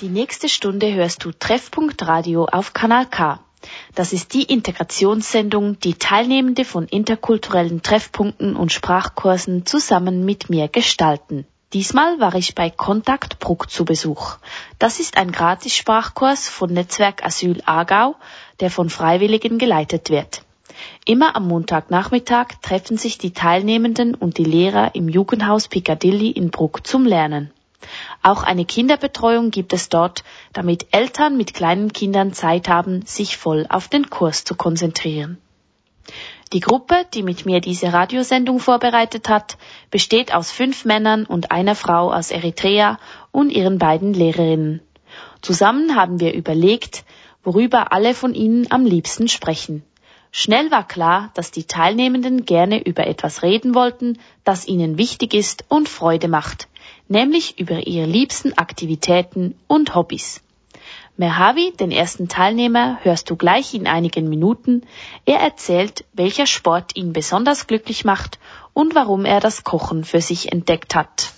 Die nächste Stunde hörst du Treffpunkt Radio auf Kanal K. Das ist die Integrationssendung, die Teilnehmende von interkulturellen Treffpunkten und Sprachkursen zusammen mit mir gestalten. Diesmal war ich bei Kontakt Bruck zu Besuch. Das ist ein Gratis-Sprachkurs von Netzwerk Asyl Aargau, der von Freiwilligen geleitet wird. Immer am Montagnachmittag treffen sich die Teilnehmenden und die Lehrer im Jugendhaus Piccadilly in Bruck zum Lernen. Auch eine Kinderbetreuung gibt es dort, damit Eltern mit kleinen Kindern Zeit haben, sich voll auf den Kurs zu konzentrieren. Die Gruppe, die mit mir diese Radiosendung vorbereitet hat, besteht aus fünf Männern und einer Frau aus Eritrea und ihren beiden Lehrerinnen. Zusammen haben wir überlegt, worüber alle von ihnen am liebsten sprechen. Schnell war klar, dass die Teilnehmenden gerne über etwas reden wollten, das ihnen wichtig ist und Freude macht, nämlich über ihre liebsten Aktivitäten und Hobbys. Merhavi, den ersten Teilnehmer, hörst du gleich in einigen Minuten. Er erzählt, welcher Sport ihn besonders glücklich macht und warum er das Kochen für sich entdeckt hat.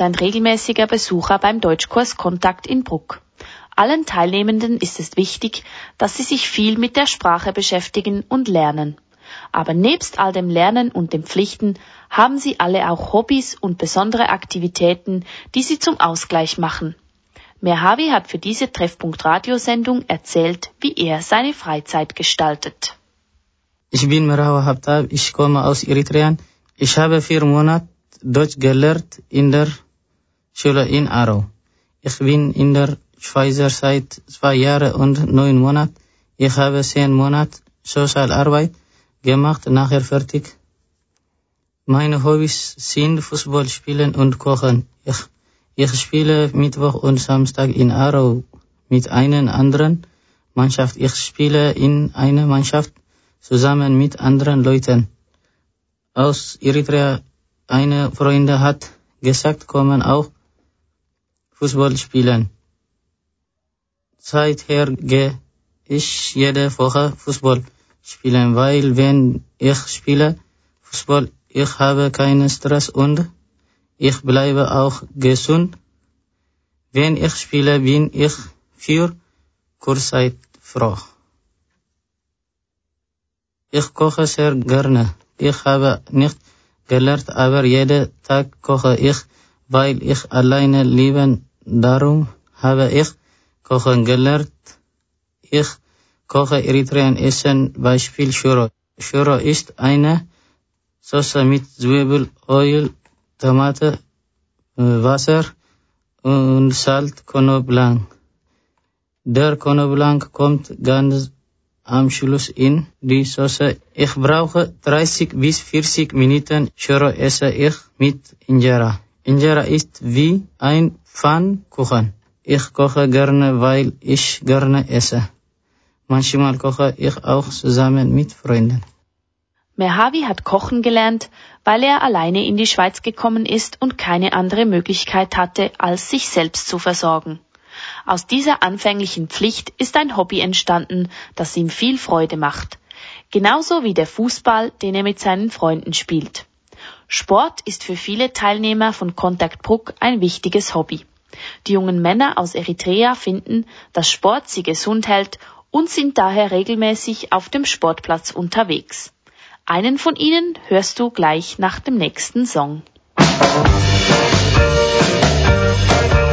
Ein regelmäßiger Besucher beim Deutschkurs Kontakt in Bruck. Allen Teilnehmenden ist es wichtig, dass sie sich viel mit der Sprache beschäftigen und lernen. Aber nebst all dem Lernen und den Pflichten haben sie alle auch Hobbys und besondere Aktivitäten, die sie zum Ausgleich machen. Merhavi hat für diese Treffpunkt Radiosendung erzählt, wie er seine Freizeit gestaltet. Ich bin Merhawa Habtab, ich komme aus Eritrea. Ich habe vier Monate Deutsch gelernt in der Schule in Aarau. Ich bin in der Schweizer seit zwei Jahren und neun Monaten. Ich habe zehn Monate Sozialarbeit gemacht, nachher fertig. Meine Hobbys sind Fußball spielen und kochen. Ich, ich spiele Mittwoch und Samstag in Aarau mit einer anderen Mannschaft. Ich spiele in einer Mannschaft zusammen mit anderen Leuten aus Eritrea eine Freunde hat gesagt, kommen auch Fußball spielen. Seither gehe ich jede Woche Fußball spielen, weil wenn ich spiele Fußball, ich habe keinen Stress und ich bleibe auch gesund. Wenn ich spiele, bin ich für Kurzzeit froh. Ich koche sehr gerne. Ich habe nicht gelernt, aber jeden Tag koche ich, weil ich alleine leben. Darum habe ich kochen gelernt. Ich koche Eritrean Essen, Beispiel Shuro. Shuro ist eine Soße mit Zwiebel, Öl, Tomate, Wasser und Salz, Knoblauch. Der Knoblauch kommt ganz am Schluss in die Soße. Ich brauche 30 bis 40 Minuten Churro esse ich mit Injera. Injera ist wie ein Pfannkuchen. Ich koche gerne, weil ich gerne esse. Manchmal koche ich auch zusammen mit Freunden. Merhavi hat kochen gelernt, weil er alleine in die Schweiz gekommen ist und keine andere Möglichkeit hatte, als sich selbst zu versorgen. Aus dieser anfänglichen Pflicht ist ein Hobby entstanden, das ihm viel Freude macht. Genauso wie der Fußball, den er mit seinen Freunden spielt. Sport ist für viele Teilnehmer von Contact Bruck ein wichtiges Hobby. Die jungen Männer aus Eritrea finden, dass Sport sie gesund hält und sind daher regelmäßig auf dem Sportplatz unterwegs. Einen von ihnen hörst du gleich nach dem nächsten Song. can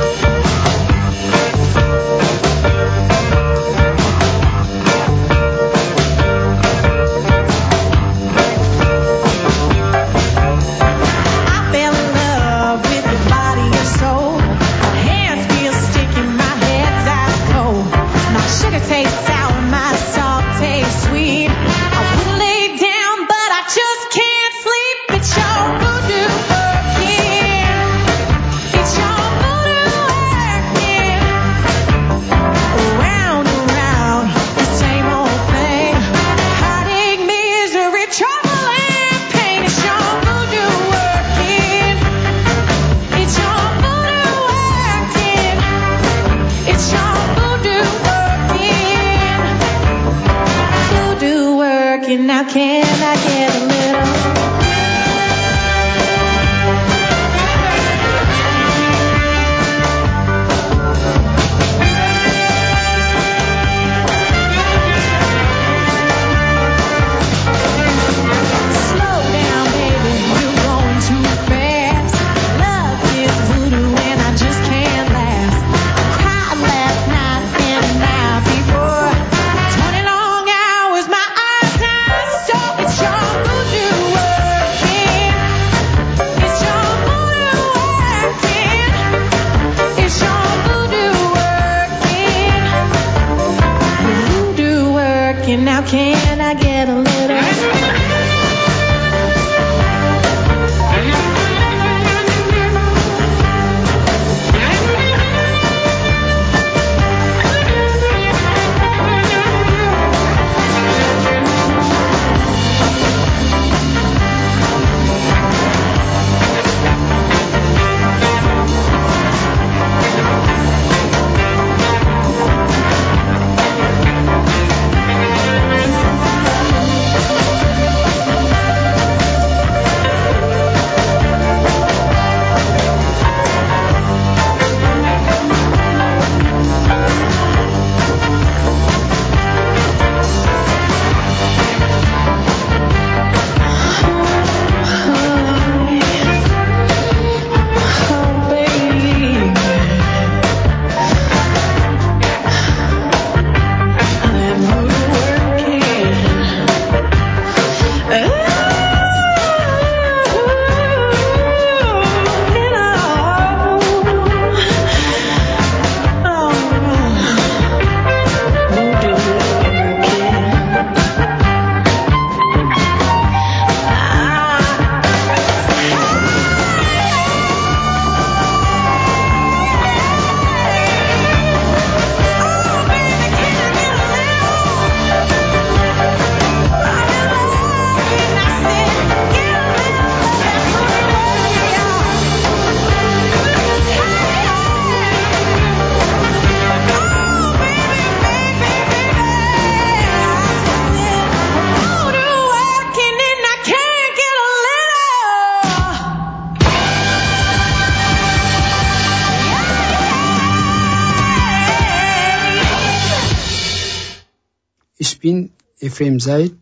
Ephraim Said.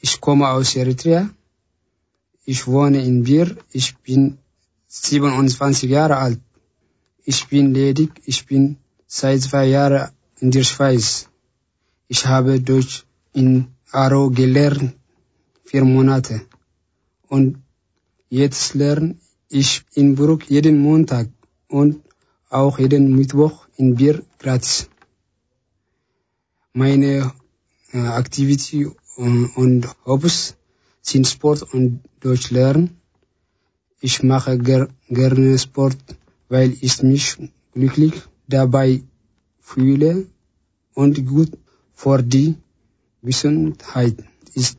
Ich komme aus Eritrea. Ich wohne in Bier. Ich bin 27 Jahre alt. Ich bin ledig. Ich bin seit zwei Jahren in der Schweiz. Ich habe Deutsch in Aro gelernt. Vier Monate. Und jetzt lerne ich in Bruck jeden Montag und auch jeden Mittwoch in Bier gratis. Meine Activity und, und Hobbys sind Sport und Deutsch lernen. Ich mache ger gerne Sport, weil ich mich glücklich dabei fühle und gut für die Gesundheit ist.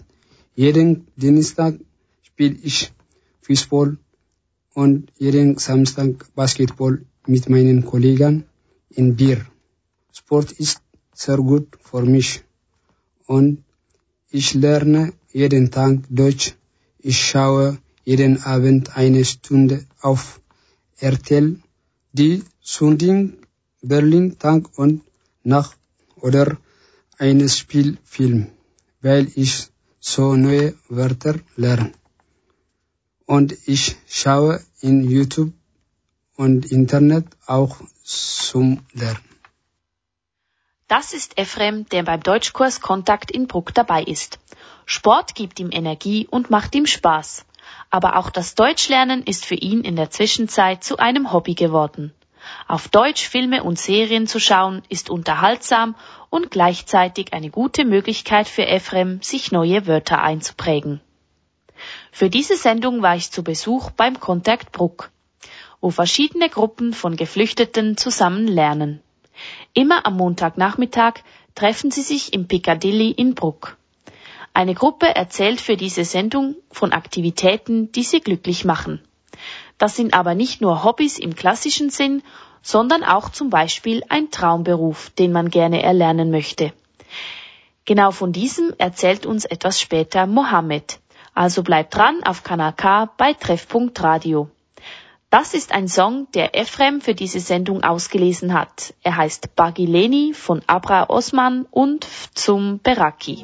Jeden Dienstag spiele ich Fußball und jeden Samstag Basketball mit meinen Kollegen in Bier. Sport ist sehr gut für mich und ich lerne jeden Tag Deutsch. Ich schaue jeden Abend eine Stunde auf RTL, die Sunding, Berlin Tag und Nacht oder einen Spielfilm, weil ich so neue Wörter lerne. Und ich schaue in YouTube und Internet auch zum Lernen. Das ist Ephraim, der beim Deutschkurs Kontakt in Bruck dabei ist. Sport gibt ihm Energie und macht ihm Spaß. Aber auch das Deutschlernen ist für ihn in der Zwischenzeit zu einem Hobby geworden. Auf Deutsch Filme und Serien zu schauen ist unterhaltsam und gleichzeitig eine gute Möglichkeit für Ephraim, sich neue Wörter einzuprägen. Für diese Sendung war ich zu Besuch beim Kontakt Bruck, wo verschiedene Gruppen von Geflüchteten zusammen lernen. Immer am Montagnachmittag treffen sie sich im Piccadilly in Bruck. Eine Gruppe erzählt für diese Sendung von Aktivitäten, die sie glücklich machen. Das sind aber nicht nur Hobbys im klassischen Sinn, sondern auch zum Beispiel ein Traumberuf, den man gerne erlernen möchte. Genau von diesem erzählt uns etwas später Mohammed. Also bleibt dran auf Kanal K bei Treffpunkt Radio. Das ist ein Song, der Ephraim für diese Sendung ausgelesen hat. Er heißt Bagileni von Abra Osman und zum Beraki.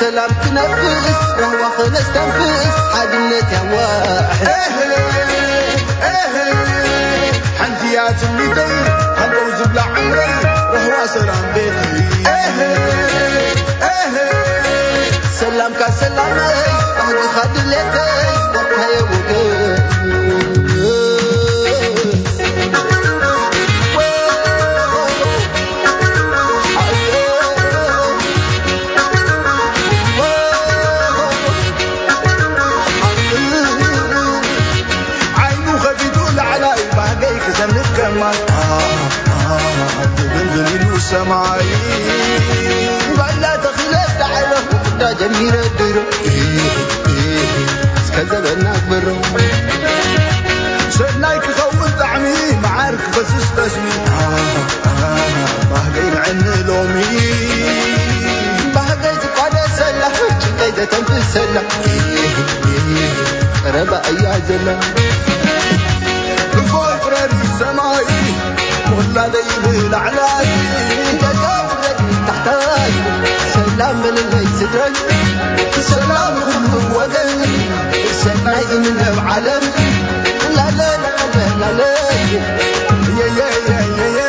سلام تنفس رهوة خلص تنفس. حدنة واحد. أهلي أهلي حنتي اللي تميتي هنروز بلا عمري رهوة سلام بيتي أهلي أهلي سلام كسلامي اهدي خدلتي وقتها يوقف سمعين بلا تخلف تعالى ده جميل الدرو. إيه إيه اسكذب انك برو سنايك خوف طعمي معارك بس استسمي آه آه بهجين عن لومي. بهجيت قادة سلة جتايدة تنفس سلة. إيه إيه قرب ايا زلة الفوق راري سمعي ولا ذيب العلاج تدورك تحتاج سلام من سدرك سلام خذ ودك سماء من وعلم لا لا لا لا لا يا يا يا يا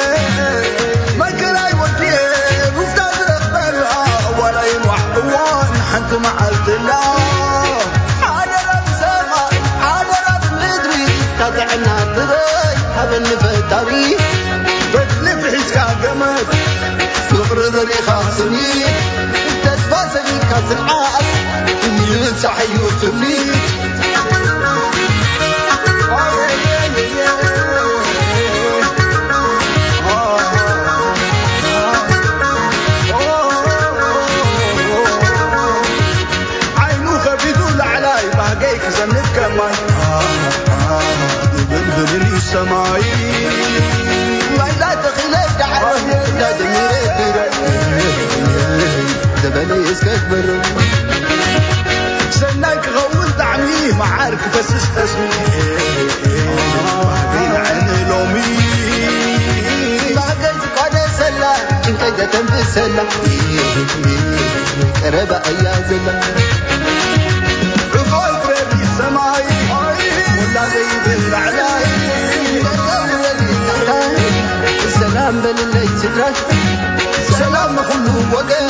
تتعب من تحيوت فيك واستكبر سناك غوض عليه ما عارف بس استسمير بعدين عن الامي بعدين ሰላም ንኩሉ ወገን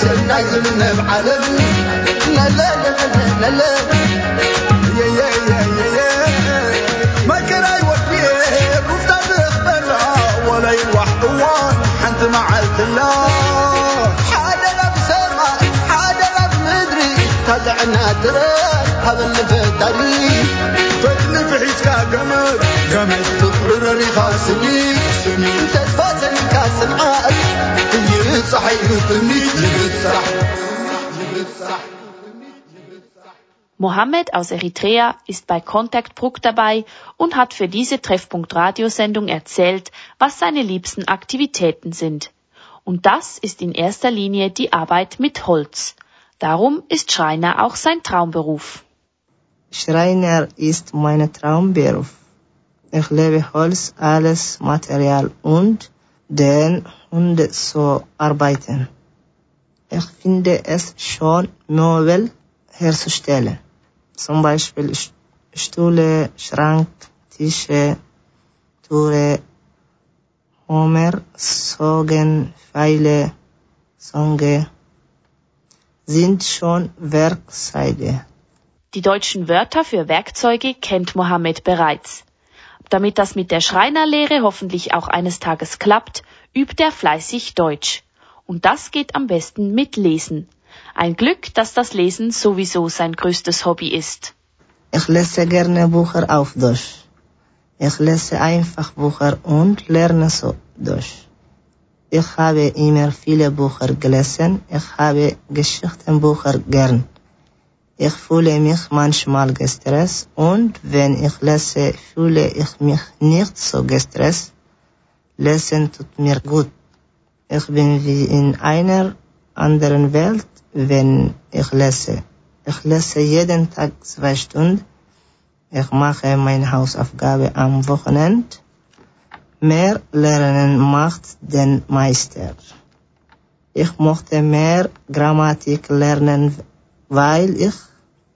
ሰናይ ዝምነብ ዓለም ለለለለለ መከራይ ወድየ ሩፍታ ዝኽበላ ወለይ ዋሕ እዋን ሓንቲ መዓልትላ ሓደራ ብሰማይ ሓደራ ብምድሪ ታጥዕና ትረይ ሃበኒ ፈጣሪ ፈትሊ ፍሒዝካ ገመድ ገመድ ፍቕሪ ረሪኻ ስኒት ስኒት ተስፋ ሰኒካ ስንዓት صح يغنيت يبرد صح يبرد صح Mohammed aus Eritrea ist bei Contact Bruck dabei und hat für diese Treffpunkt Radiosendung erzählt, was seine liebsten Aktivitäten sind. Und das ist in erster Linie die Arbeit mit Holz. Darum ist Schreiner auch sein Traumberuf. Schreiner ist mein Traumberuf. Ich liebe Holz, alles Material und den Hunde zu arbeiten. Ich finde es schon Möbel herzustellen. Zum Beispiel St- Stühle, Schrank, Tische, Türe, Homer, Sogen, Pfeile, Songe sind schon Werkzeuge. Die deutschen Wörter für Werkzeuge kennt Mohammed bereits. Damit das mit der Schreinerlehre hoffentlich auch eines Tages klappt, übt er fleißig Deutsch. Und das geht am besten mit Lesen. Ein Glück, dass das Lesen sowieso sein größtes Hobby ist. Ich lese gerne Bücher auf Deutsch. Ich lese einfach Bücher und lerne so Deutsch. Ich habe immer viele Bücher gelesen. Ich habe Geschichtenbücher gern. Ich fühle mich manchmal gestresst und wenn ich lese, fühle ich mich nicht so gestresst. Lesen tut mir gut. Ich bin wie in einer anderen Welt, wenn ich lese. Ich lese jeden Tag zwei Stunden. Ich mache meine Hausaufgabe am Wochenende. Mehr Lernen macht den Meister. Ich mochte mehr Grammatik lernen, weil ich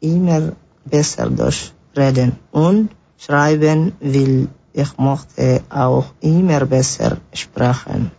immer besser Deutsch reden und schreiben will. Ich mochte auch immer besser sprechen.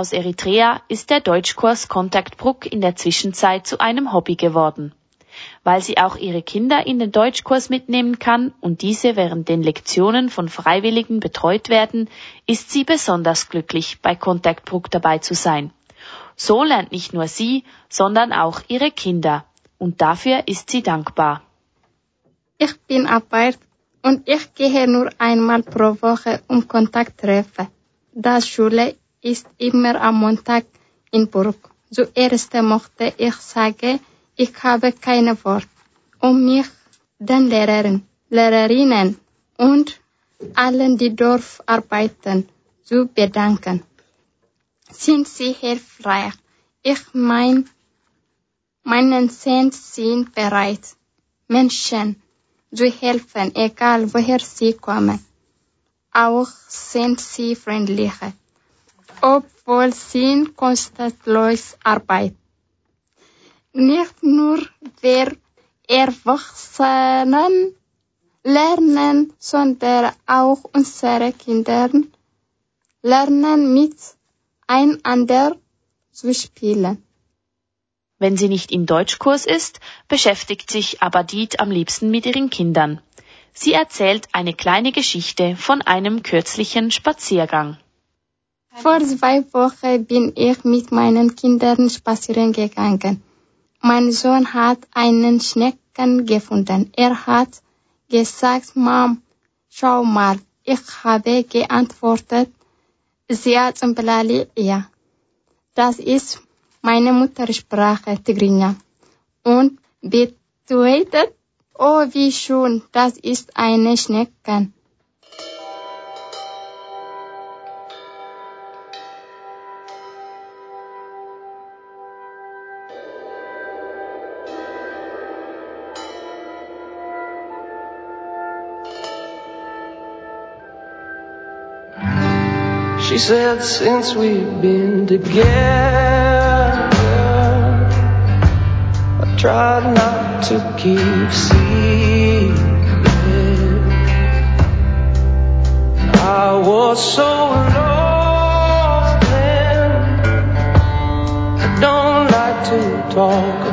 Aus Eritrea ist der Deutschkurs Contact Brook in der Zwischenzeit zu einem Hobby geworden. Weil sie auch ihre Kinder in den Deutschkurs mitnehmen kann und diese während den Lektionen von Freiwilligen betreut werden, ist sie besonders glücklich, bei Contact Brook dabei zu sein. So lernt nicht nur sie, sondern auch ihre Kinder. Und dafür ist sie dankbar. Ich bin Arbeit und ich gehe nur einmal pro Woche um Kontakt treffen. Das Schule ist immer am Montag in Burg. Zuerst mochte ich sagen, ich habe keine Wort, um mich den Lehrern, Lehrerinnen und allen, die dort arbeiten, zu bedanken. Sind sie hilfreich? Ich mein, meinen Sinn sind bereit, Menschen zu helfen, egal woher sie kommen. Auch sind sie freundlicher, obwohl sie konstantlos arbeiten. Nicht nur wir Erwachsenen lernen, sondern auch unsere Kinder lernen miteinander zu spielen. Wenn sie nicht im Deutschkurs ist, beschäftigt sich Abadid am liebsten mit ihren Kindern. Sie erzählt eine kleine Geschichte von einem kürzlichen Spaziergang. Vor zwei Wochen bin ich mit meinen Kindern spazieren gegangen. Mein Sohn hat einen Schnecken gefunden. Er hat gesagt, Mom, schau mal. Ich habe geantwortet, Sia Zumbalali, ja. Das ist meine Muttersprache Tigrinya und bedeutet, oh wie schön, das ist eine Schnecke. She said, since we've been together, I tried not to keep secret. I was so lost then. I don't like to talk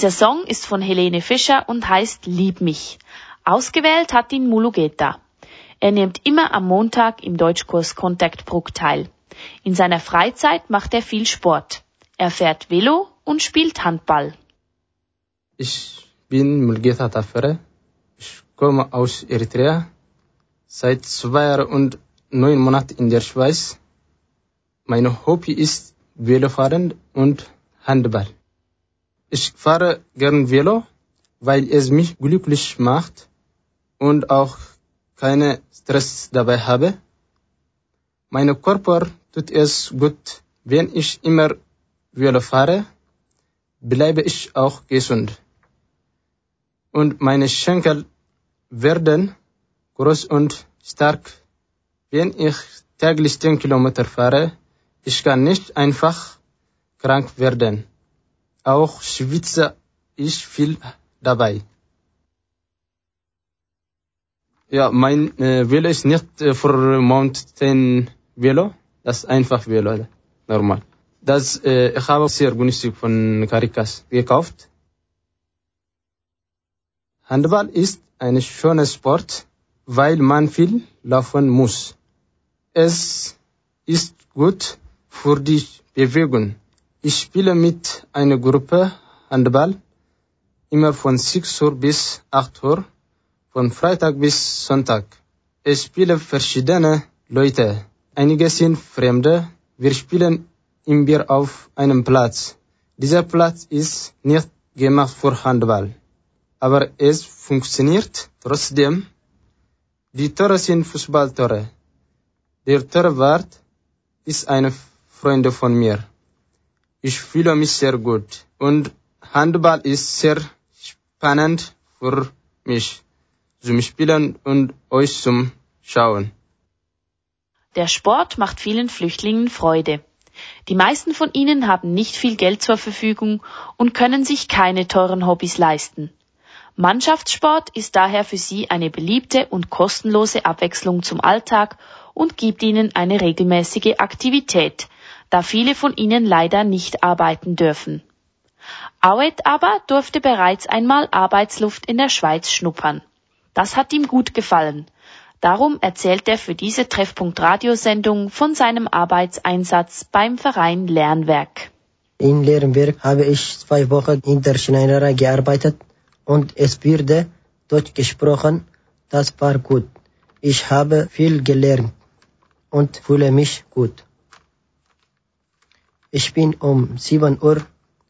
Dieser Song ist von Helene Fischer und heißt Lieb mich. Ausgewählt hat ihn Mulugeta. Er nimmt immer am Montag im Deutschkurs Contact Brook teil. In seiner Freizeit macht er viel Sport. Er fährt Velo und spielt Handball. Ich bin Mulgeta Tafere. Ich komme aus Eritrea. Seit zwei Jahren und neun Monaten in der Schweiz. Mein Hobby ist Velofahren und Handball. Ich fahre gern Velo, weil es mich glücklich macht und auch keine Stress dabei habe. Mein Körper tut es gut, wenn ich immer Velo fahre, bleibe ich auch gesund. Und meine Schenkel werden groß und stark. Wenn ich täglich 10 Kilometer fahre, ich kann nicht einfach krank werden. Auch schwitze ich viel dabei. Ja, mein äh, Velo ist nicht äh, für Mountain Velo, das ist einfach Velo, normal. Das äh, ich habe sehr günstig von Caritas gekauft. Handball ist ein schöner Sport, weil man viel laufen muss. Es ist gut für die Bewegung. Ich spiele mit einer Gruppe Handball immer von 6 Uhr bis 8 Uhr, von Freitag bis Sonntag. Ich spiele verschiedene Leute. Einige sind Fremde. Wir spielen immer auf einem Platz. Dieser Platz ist nicht gemacht für Handball. Aber es funktioniert trotzdem. Die Tore sind Fußballtore. Der Torwart ist eine Freund von mir. Ich fühle mich sehr gut. Und Handball ist sehr spannend für mich zum Spielen und euch zum Schauen. Der Sport macht vielen Flüchtlingen Freude. Die meisten von ihnen haben nicht viel Geld zur Verfügung und können sich keine teuren Hobbys leisten. Mannschaftssport ist daher für sie eine beliebte und kostenlose Abwechslung zum Alltag und gibt ihnen eine regelmäßige Aktivität, da viele von ihnen leider nicht arbeiten dürfen. Auet aber durfte bereits einmal Arbeitsluft in der Schweiz schnuppern. Das hat ihm gut gefallen. Darum erzählt er für diese Treffpunkt Radiosendung von seinem Arbeitseinsatz beim Verein Lernwerk. In Lehrenwerk habe ich zwei Wochen in der Schneiderei gearbeitet und es wurde Deutsch gesprochen. Das war gut. Ich habe viel gelernt und fühle mich gut. Ich bin um 7 Uhr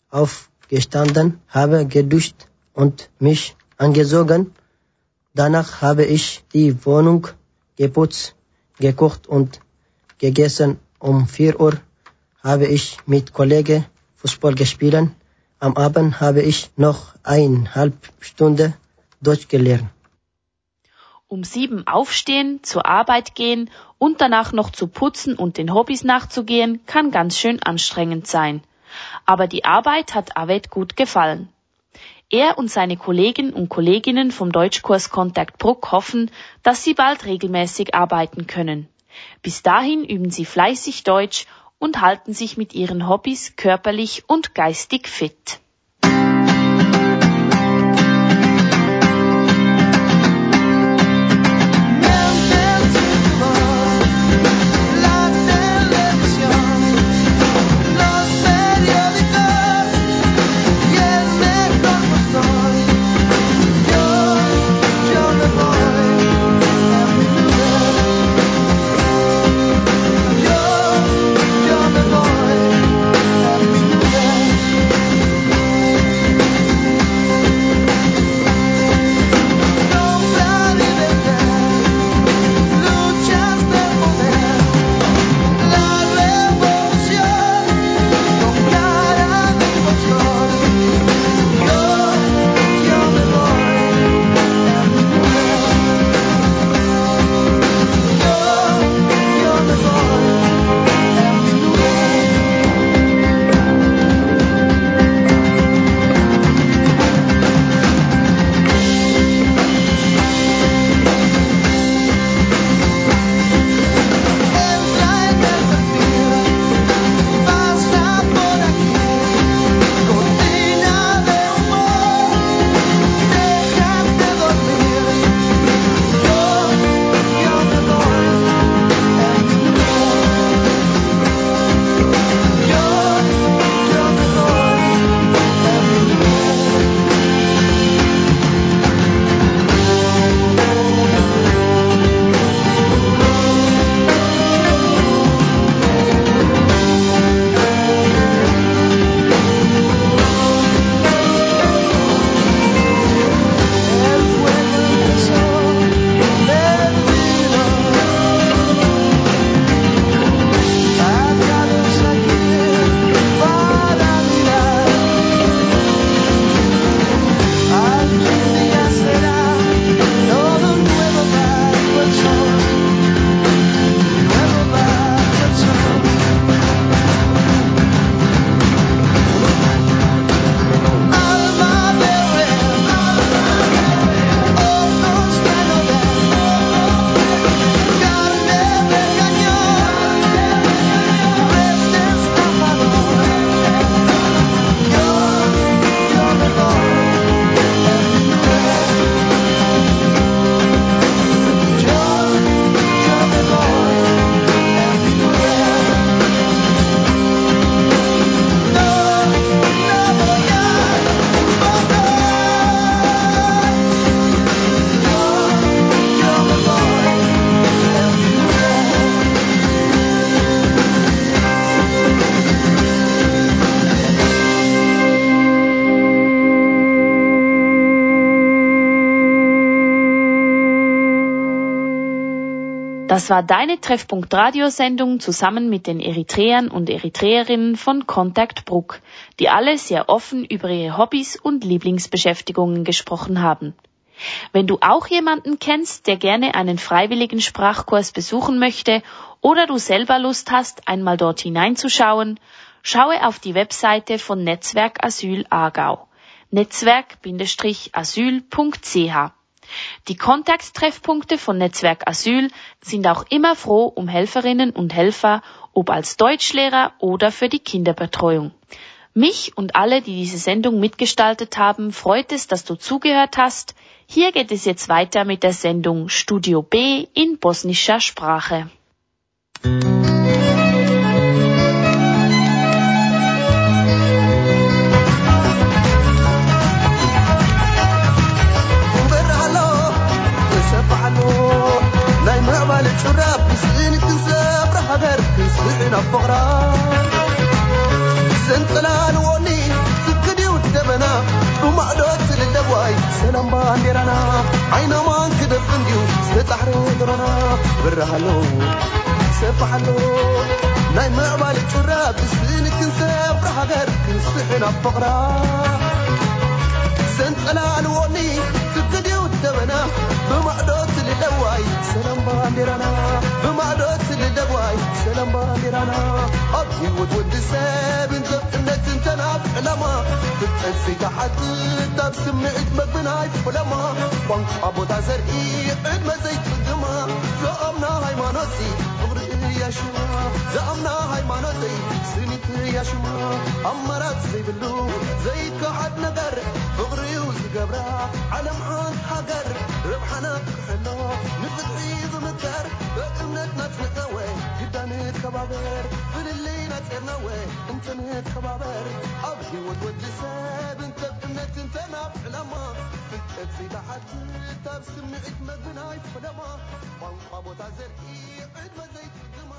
aufgestanden, habe geduscht und mich angezogen. Danach habe ich die Wohnung geputzt, gekocht und gegessen. Um 4 Uhr habe ich mit Kollegen Fußball gespielt. Am Abend habe ich noch eineinhalb Stunde Deutsch gelernt. Um sieben aufstehen, zur Arbeit gehen und danach noch zu putzen und den Hobbys nachzugehen, kann ganz schön anstrengend sein. Aber die Arbeit hat Aved gut gefallen. Er und seine Kollegen und Kolleginnen vom Deutschkurs Contact Bruck hoffen, dass sie bald regelmäßig arbeiten können. Bis dahin üben sie fleißig Deutsch und halten sich mit ihren Hobbys körperlich und geistig fit. Das war deine Treffpunkt Radiosendung zusammen mit den Eritreern und Eritreerinnen von Contact Bruck, die alle sehr offen über ihre Hobbys und Lieblingsbeschäftigungen gesprochen haben. Wenn du auch jemanden kennst, der gerne einen freiwilligen Sprachkurs besuchen möchte oder du selber Lust hast, einmal dort hineinzuschauen, schaue auf die Webseite von Netzwerk Asyl Aargau. Netzwerk-asyl.ch die Kontakttreffpunkte von Netzwerk Asyl sind auch immer froh um Helferinnen und Helfer, ob als Deutschlehrer oder für die Kinderbetreuung. Mich und alle, die diese Sendung mitgestaltet haben, freut es, dass du zugehört hast. Hier geht es jetzt weiter mit der Sendung Studio B in bosnischer Sprache. Mhm. ولنا فقرا سنتلال ولي سكدي ودبنا رمعدوت للدواي. سلام بانديرنا عينا ما انكدف انديو ستحرو درنا برهلو سفحلو ناي معبال الجراب تسبيني كنسى برهقر كنسحنا فقرا سنتلال ولي سكدي ودبنا رمعدوت دواي. سلام بانديرانا بمعلوت لدواي سلام بانديرانا أبي ود ود ساب انزف النت انتناب علما تتأسي تحت تاب سمعت مبناي فلما بانك أبو تازر إيه عد ما እያሽማ ዘኣምና ሃይማኖተይ ስኒት እያሽማ ኣመራት ዘይብሉ ዘይከሓድ ነገር ፍቕሪ እዩ ዝገብራ ዓለም ሓንቲ ሃገር ረብሓና ክሕሎ ንፍትሒ ዝምከር በእምነት ናፅንዕናወ ግዳን ከባበር ፍልልይ ናፄርናወ እንተን ከባበር ኣብ ህይወት ወዲ ሰብ እንተ እምነት እንተናብ ዕላማ ፍልጠት ዘይተሓትት ኣብ ስምዒት መግብናይ ፍለማ ቋንቋ ቦታ ዘርኢ ዕድመ ዘይትርግማ ዘኣምና ሃይማኖተይ